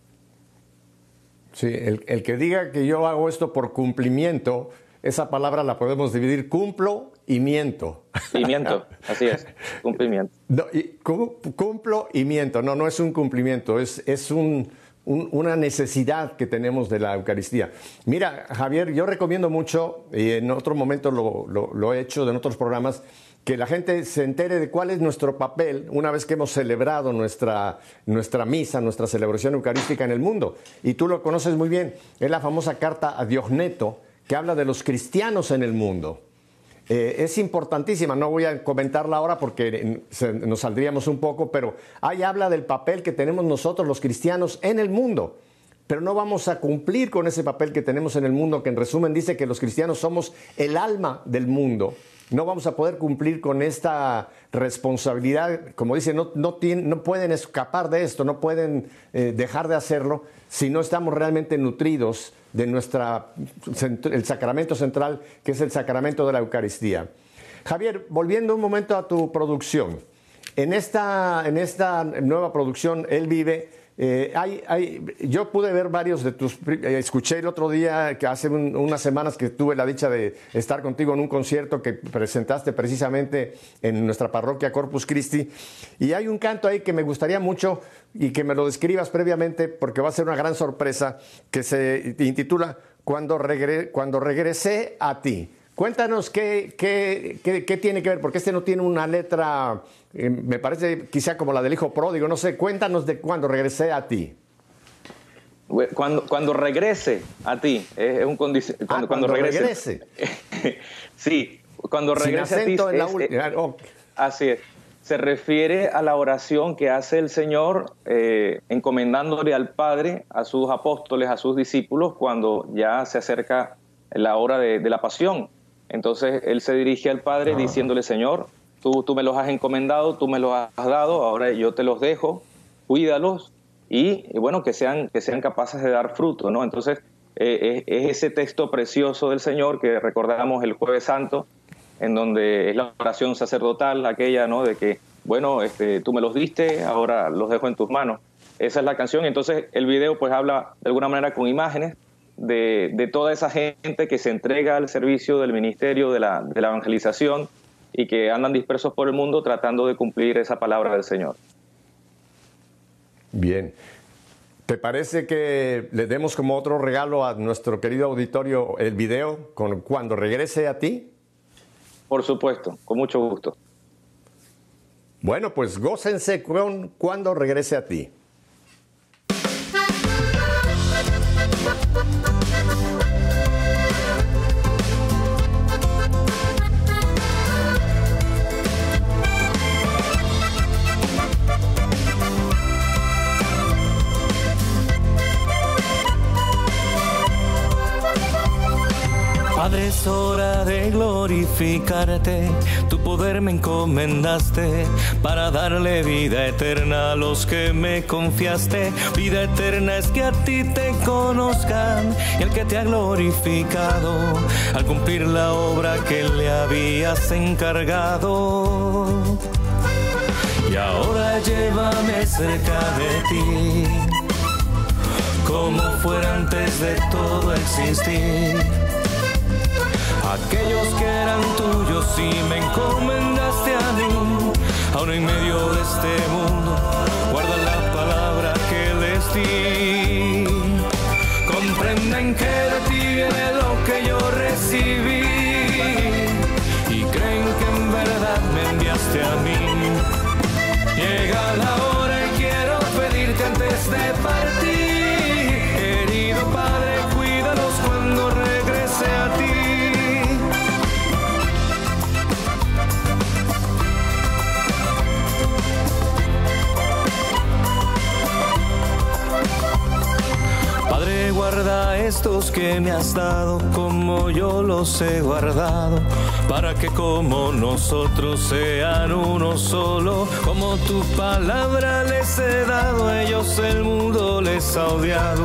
A: Sí, el, el que diga que yo hago esto por cumplimiento, esa palabra la podemos dividir cumplo y miento.
B: Y miento, así es, cumplimiento.
A: No, y, cumplo y miento, no, no es un cumplimiento, es, es un, una necesidad que tenemos de la Eucaristía. Mira, Javier, yo recomiendo mucho, y en otro momento lo, lo, he hecho en otros programas, que la gente se entere de cuál es nuestro papel una vez que hemos celebrado nuestra, nuestra misa, nuestra celebración eucarística en el mundo. Y tú lo conoces muy bien, es la famosa carta a Diogneto, que habla de los cristianos en el mundo. Eh, es importantísima, no voy a comentarla ahora porque nos saldríamos un poco, pero ahí habla del papel que tenemos nosotros los cristianos en el mundo. Pero no vamos a cumplir con ese papel que tenemos en el mundo, que en resumen dice que los cristianos somos el alma del mundo. No vamos a poder cumplir con esta responsabilidad, como dice, no, no, no pueden escapar de esto, no pueden eh, dejar de hacerlo si no estamos realmente nutridos de nuestra, el sacramento central, que es el sacramento de la Eucaristía. Javier, volviendo un momento a tu producción. En esta, en esta nueva producción, Él vive, eh, hay, yo pude ver varios de tus, eh, escuché el otro día, que hace unas semanas que tuve la dicha de estar contigo en un concierto que presentaste precisamente en nuestra parroquia Corpus Christi, y hay un canto ahí que me gustaría mucho y que me lo describas previamente porque va a ser una gran sorpresa, que se intitula Cuando, Cuando regresé a ti. Cuéntanos qué, qué, qué, tiene que ver, porque este no tiene una letra, eh, me parece quizá como la del hijo pródigo, no sé, cuéntanos de cuando regresé a ti.
B: Cuando, cuando regrese a ti, es un condición.
A: Ah, cuando, cuando, regrese.
B: sí, cuando regrese a ti.
A: En la última.
B: Así es. se refiere a la oración que hace el Señor eh, encomendándole al Padre, a sus apóstoles, a sus discípulos, cuando ya se acerca la hora de, la pasión. Entonces Él se dirige al Padre diciéndole, Señor, tú, tú me los has encomendado, tú me los has dado, ahora yo te los dejo, cuídalos y, bueno, que sean, que sean capaces de dar fruto, ¿no? Entonces eh, es, es ese texto precioso del Señor que recordamos el jueves santo, en donde es la oración sacerdotal, aquella, ¿no? De que, bueno, este, tú me los diste, ahora los dejo en tus manos. Esa es la canción. Entonces el video pues habla de alguna manera con imágenes de, de toda esa gente que se entrega al servicio del ministerio de la, de la evangelización y que andan dispersos por el mundo tratando de cumplir esa palabra del Señor.
A: Bien. ¿Te parece que le demos como otro regalo a nuestro querido auditorio el video con cuando regrese a ti?
B: Por supuesto, con mucho gusto.
A: Bueno, pues gócense con cuando regrese a ti.
C: De glorificarte, tu poder me encomendaste para darle vida eterna a los que me confiaste. Vida eterna es que a ti te conozcan y el que te ha glorificado al cumplir la obra que le habías encargado. Y ahora llévame cerca de ti, como fuera antes de todo existir aquellos que eran tuyos y me encomendaste a mí. Ahora en medio de este mundo, guarda la palabra que les di. Comprenden que de ti viene lo que yo recibí estos que me has dado como yo los he guardado, para que como nosotros sean uno solo, como tu palabra les he dado, ellos el mundo les ha odiado.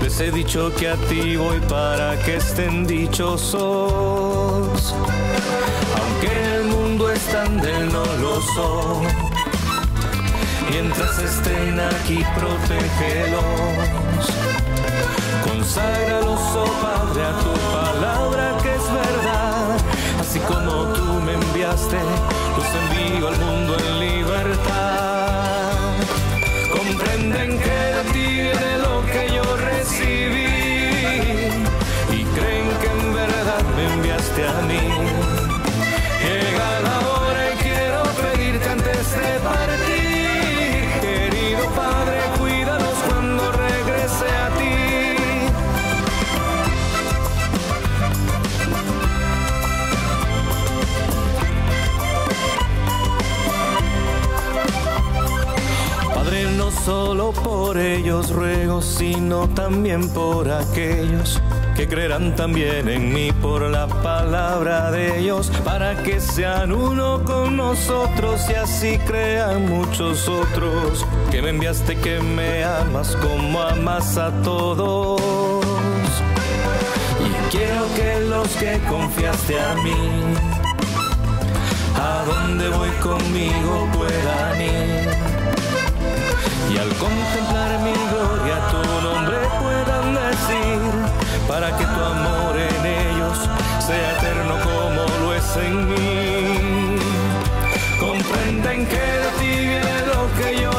C: Les he dicho que a ti voy para que estén dichosos. Aunque el mundo están de él no lo son. Mientras estén aquí, protégelos. Conságralos, oh Padre, a tu palabra que es verdad. Así como tú me enviaste, los envío al mundo en libertad. Comprenden que de ti viene lo que yo recibí y creen que en verdad me enviaste a mí. Ellos ruego, sino también por aquellos que creerán también en mí por la palabra de ellos, para que sean uno con nosotros y así crean muchos otros, que me enviaste, que me amas como amas a todos. Y quiero que los que confiaste a mí, a donde voy conmigo puedan ir. Y al contemplar mi gloria tu nombre puedan decir, para que tu amor en ellos sea eterno como lo es en mí. Comprenden que de ti viene lo que yo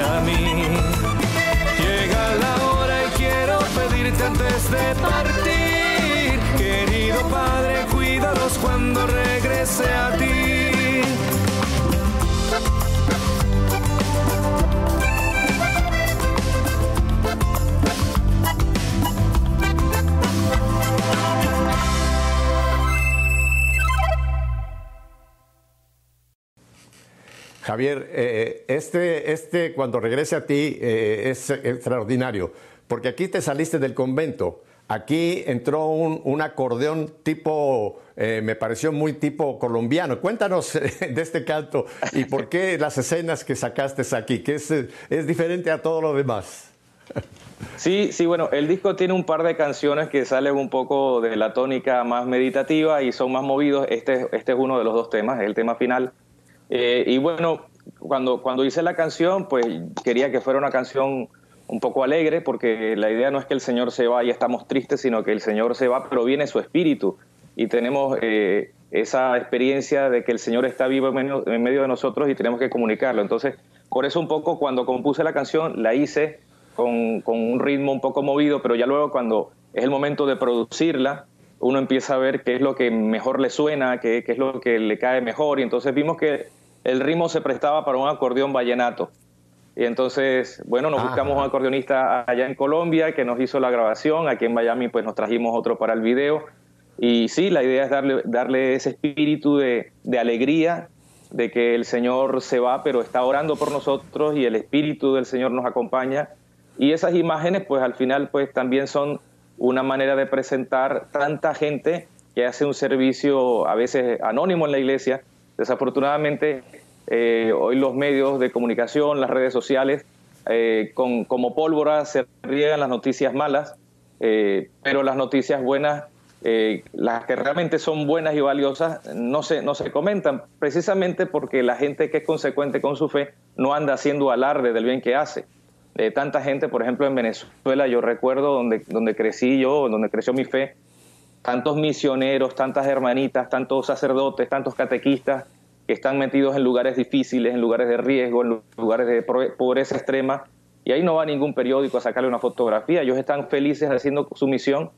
C: a mí. Llega la hora y quiero pedirte de partir. Querido Padre, cuídalos cuando regrese a ti.
A: Javier, eh, este, este cuando regrese a ti eh, es extraordinario, porque aquí te saliste del convento, aquí entró un, acordeón tipo, eh, me pareció muy tipo colombiano. Cuéntanos de este canto y por qué las escenas que sacaste aquí, que es, es diferente a todo lo demás.
B: Sí, sí, bueno, el disco tiene un par de canciones que salen un poco de la tónica más meditativa y son más movidos. Este, este es uno de los dos temas, el tema final eh, y bueno, cuando, cuando hice la canción, pues quería que fuera una canción un poco alegre, porque la idea no es que el Señor se va y estamos tristes, sino que el Señor se va, pero viene su espíritu. Y tenemos eh, esa experiencia de que el Señor está vivo en medio, de nosotros y tenemos que comunicarlo. Entonces, por eso un poco cuando compuse la canción, la hice con, con un ritmo un poco movido, pero ya luego cuando es el momento de producirla, uno empieza a ver qué es lo que mejor le suena, qué, qué, es lo que le cae mejor. Y entonces vimos que el ritmo se prestaba para un acordeón vallenato. Y entonces, bueno, nos buscamos un acordeonista allá en Colombia que nos hizo la grabación. Aquí en Miami, pues nos trajimos otro para el video. Y sí, la idea es darle, darle ese espíritu de, de alegría, de que el Señor se va, pero está orando por nosotros y el espíritu del Señor nos acompaña. Y esas imágenes, pues al final, pues también son una manera de presentar tanta gente que hace un servicio a veces anónimo en la iglesia. Desafortunadamente, eh, hoy los medios de comunicación, las redes sociales, eh, con, como pólvora se riegan las noticias malas, eh, pero las noticias buenas, las que realmente son buenas y valiosas, no se, no se comentan, precisamente porque la gente que es consecuente con su fe no anda haciendo alarde del bien que hace de tanta gente, por ejemplo, en Venezuela, yo recuerdo donde, donde crecí yo, donde creció mi fe, tantos misioneros, tantas hermanitas, tantos sacerdotes, tantos catequistas que están metidos en lugares difíciles, en lugares de riesgo, en lugares de pobreza extrema, y ahí no va ningún periódico a sacarle una fotografía, ellos están felices haciendo su misión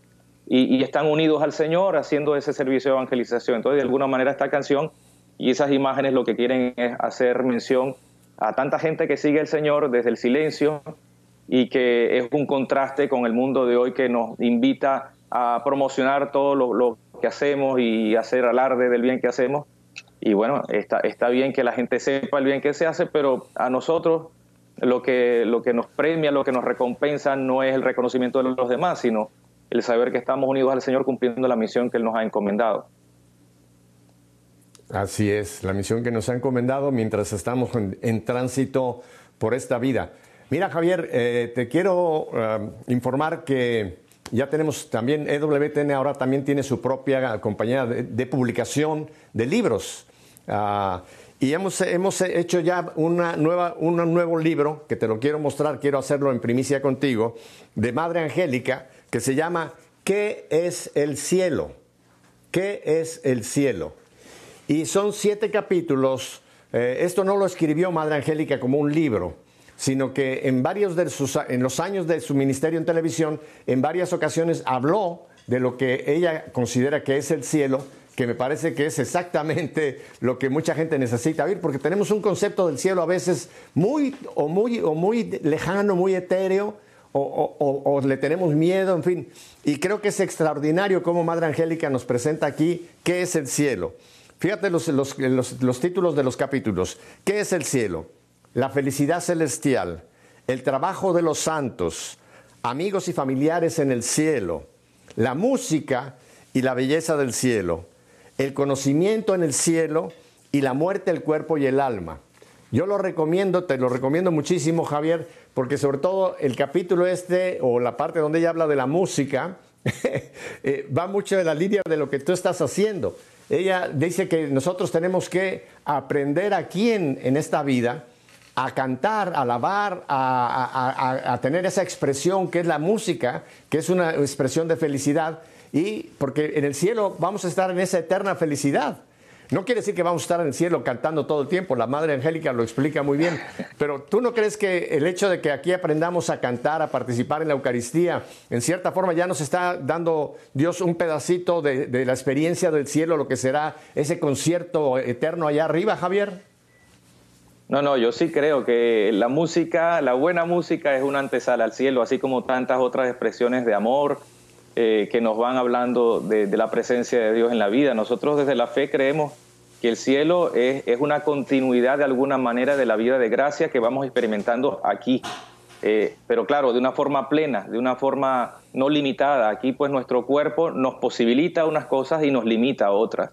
B: y, y están unidos al Señor haciendo ese servicio de evangelización. Entonces, de alguna manera, esta canción y esas imágenes lo que quieren es hacer mención a tanta gente que sigue al Señor desde el silencio y que es un contraste con el mundo de hoy que nos invita a promocionar todo lo, que hacemos y hacer alarde del bien que hacemos. Y bueno, está, está bien que la gente sepa el bien que se hace, pero a nosotros lo que, lo que nos premia, lo que nos recompensa no es el reconocimiento de los demás, sino el saber que estamos unidos al Señor cumpliendo la misión que Él nos ha encomendado.
A: Así es, la misión que nos ha encomendado mientras estamos en, tránsito por esta vida. Mira, Javier, eh, te quiero eh, informar que ya tenemos también, EWTN ahora también tiene su propia compañía de, publicación de libros. Ah, y hemos, hemos hecho ya una nueva, un nuevo libro que te lo quiero mostrar, quiero hacerlo en primicia contigo, de Madre Angélica, que se llama ¿Qué es el cielo? ¿Qué es el cielo? Y son siete capítulos. Eh, esto no lo escribió Madre Angélica como un libro, sino que en varios de sus, en los años de su ministerio en televisión, en varias ocasiones habló de lo que ella considera que es el cielo, que me parece que es exactamente lo que mucha gente necesita oír, porque tenemos un concepto del cielo a veces muy o muy o muy lejano, muy etéreo, o, o, le tenemos miedo, en fin. Y creo que es extraordinario cómo Madre Angélica nos presenta aquí qué es el cielo. Fíjate los, los, títulos de los capítulos. ¿Qué es el cielo? La felicidad celestial, el trabajo de los santos, amigos y familiares en el cielo, la música y la belleza del cielo, el conocimiento en el cielo y la muerte del cuerpo y el alma. Yo lo recomiendo, te lo recomiendo muchísimo, Javier, porque sobre todo el capítulo este o la parte donde ella habla de la música eh, va mucho de la línea de lo que tú estás haciendo ella dice que nosotros tenemos que aprender aquí en, esta vida a cantar, a alabar, a, tener esa expresión que es la música, que es una expresión de felicidad, y porque en el cielo vamos a estar en esa eterna felicidad. No quiere decir que vamos a estar en el cielo cantando todo el tiempo, la Madre Angélica lo explica muy bien, pero ¿tú no crees que el hecho de que aquí aprendamos a cantar, a participar en la Eucaristía, en cierta forma ya nos está dando Dios un pedacito de, la experiencia del cielo, lo que será ese concierto eterno allá arriba, Javier?
B: No, no, yo sí creo que la música, la buena música es una antesala al cielo, así como tantas otras expresiones de amor, eh, que nos van hablando de, la presencia de Dios en la vida. Nosotros desde la fe creemos que el cielo es, una continuidad de alguna manera de la vida de gracia que vamos experimentando aquí. Eh, pero claro, de una forma plena, de una forma no limitada. Aquí pues nuestro cuerpo nos posibilita unas cosas y nos limita a otras.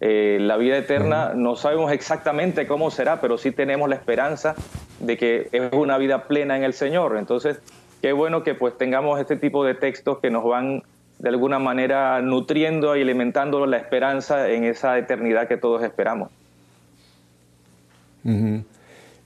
B: Eh, la vida eterna no sabemos exactamente cómo será, pero sí tenemos la esperanza de que es una vida plena en el Señor. Entonces, qué bueno que pues tengamos este tipo de textos que nos van de alguna manera nutriendo y alimentando la esperanza en esa eternidad que todos esperamos.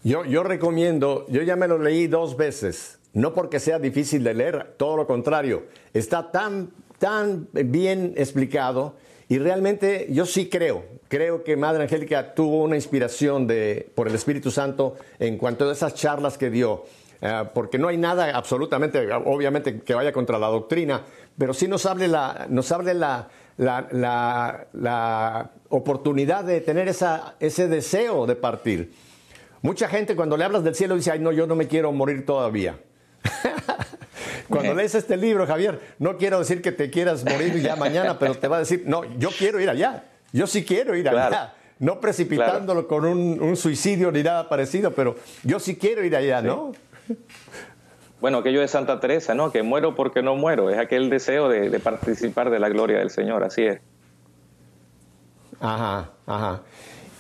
A: yo, recomiendo, yo ya me lo leí dos veces, no porque sea difícil de leer, todo lo contrario, está tan, tan bien explicado y realmente yo sí creo, creo que Madre Angélica tuvo una inspiración de, por el Espíritu Santo en cuanto a esas charlas que dio. Eh, porque no hay nada absolutamente, obviamente, que vaya contra la doctrina, pero sí nos hable la, nos hable la, la, oportunidad de tener esa, ese deseo de partir. Mucha gente cuando le hablas del cielo dice, ay, no, yo no me quiero morir todavía. Cuando lees este libro, Javier, no quiero decir que te quieras morir ya mañana, pero te va a decir, no, yo quiero ir allá. Yo sí quiero ir allá. No precipitándolo con un, suicidio ni nada parecido, pero yo sí quiero ir allá, ¿no?
B: Bueno, aquello de Santa Teresa, ¿no? Que muero porque no muero. Es aquel deseo de, participar de la gloria del Señor, así es.
A: Ajá, ajá.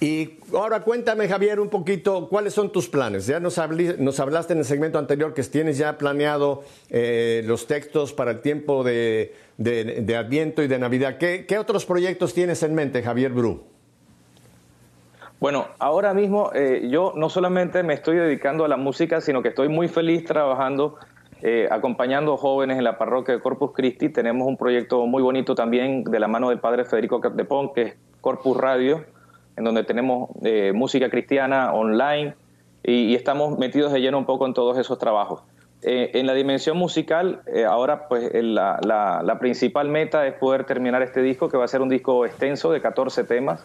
A: Y ahora cuéntame, Javier, un poquito, ¿cuáles son tus planes? Ya nos, hablaste en el segmento anterior que tienes ya planeado eh, los textos para el tiempo de, Adviento y de Navidad. ¿Qué, ¿Qué, otros proyectos tienes en mente, Javier Bru?
B: Bueno, ahora mismo eh, yo no solamente me estoy dedicando a la música, sino que estoy muy feliz trabajando, eh, acompañando jóvenes en la parroquia de Corpus Christi. Tenemos un proyecto muy bonito también de la mano del padre Federico Capdepón, que es Corpus Radio, en donde tenemos eh, música cristiana online y, estamos metidos de lleno un poco en todos esos trabajos. en la dimensión musical, ahora pues la, principal meta es poder terminar este disco, que va a ser un disco extenso de 14 temas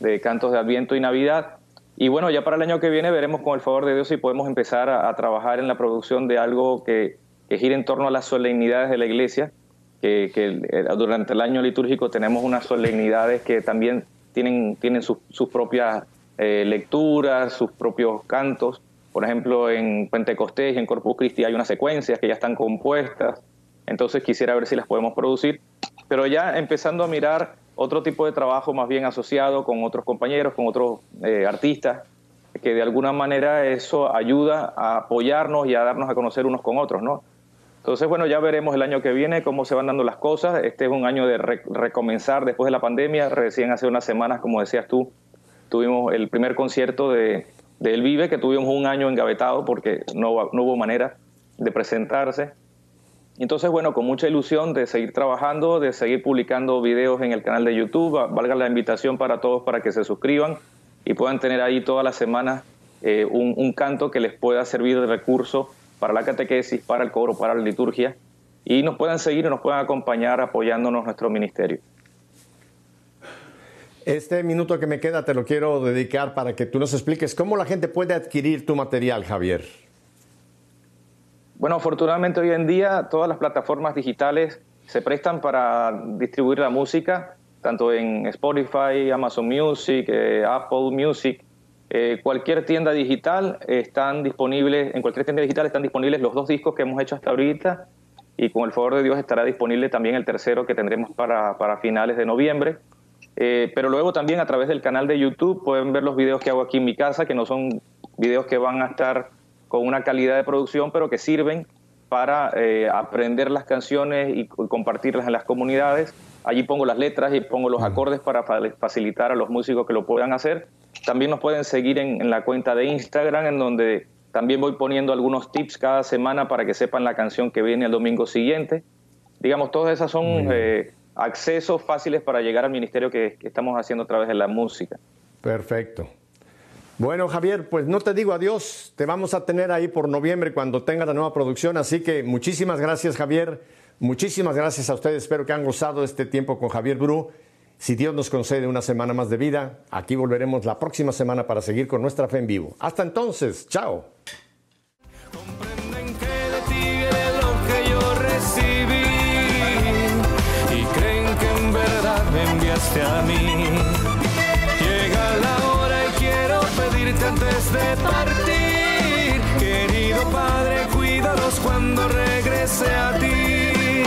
B: de cantos de Adviento y Navidad. Y bueno, ya para el año que viene veremos con el favor de Dios si podemos empezar a, trabajar en la producción de algo que, que, gire en torno a las solemnidades de la iglesia, que, eh, durante el año litúrgico tenemos unas solemnidades que también tienen, tienen sus, propias eh, lecturas, sus propios cantos. Por ejemplo, en Pentecostés y en Corpus Christi hay unas secuencias que ya están compuestas, entonces quisiera ver si las podemos producir. Pero ya empezando a mirar otro tipo de trabajo más bien asociado con otros compañeros, con otros eh, artistas, que de alguna manera eso ayuda a apoyarnos y a darnos a conocer unos con otros, ¿no? Entonces, bueno, ya veremos el año que viene cómo se van dando las cosas. Este es un año de recomenzar después de la pandemia. Recién hace unas semanas, como decías tú, tuvimos el primer concierto de, de El Vive, que tuvimos un año engavetado porque no, no hubo manera de presentarse. Entonces, bueno, con mucha ilusión de seguir trabajando, de seguir publicando videos en el canal de YouTube, valga la invitación para todos para que se suscriban y puedan tener ahí todas las semanas eh, un, canto que les pueda servir de recurso para la catequesis, para el coro, para la liturgia y nos puedan seguir y nos puedan acompañar apoyándonos nuestro ministerio.
A: Este minuto que me queda te lo quiero dedicar para que tú nos expliques cómo la gente puede adquirir tu material, Javier.
B: Bueno, afortunadamente hoy en día todas las plataformas digitales se prestan para distribuir la música, tanto en Spotify, Amazon Music, eh, Apple Music, eh, cualquier tienda digital están disponibles, en cualquier tienda digital están disponibles los dos discos que hemos hecho hasta ahorita y con el favor de Dios estará disponible también el tercero que tendremos para, para finales de noviembre. Eh, pero luego también a través del canal de YouTube pueden ver los videos que hago aquí en mi casa, que no son videos que van a estar con una calidad de producción, pero que sirven para eh, aprender las canciones y compartirlas en las comunidades. Allí pongo las letras y pongo los acordes para facilitar a los músicos que lo puedan hacer. También nos pueden seguir en, la cuenta de Instagram, en donde también voy poniendo algunos tips cada semana para que sepan la canción que viene el domingo siguiente. Digamos, todas esas son eh, accesos fáciles para llegar al ministerio que, que estamos haciendo a través de la música.
A: Perfecto. Bueno, Javier, pues no te digo adiós, te vamos a tener ahí por noviembre cuando tenga la nueva producción, así que muchísimas gracias, Javier. Muchísimas gracias a ustedes, espero que han gozado este tiempo con Javier Bru. Si Dios nos concede una semana más de vida, aquí volveremos la próxima semana para seguir con nuestra fe en vivo. Hasta entonces, chao.
C: Comprenden que de ti viene lo que yo recibí y creen que en verdad me enviaste a mí. antes de partir. Querido Padre, cuídalos cuando regrese a ti.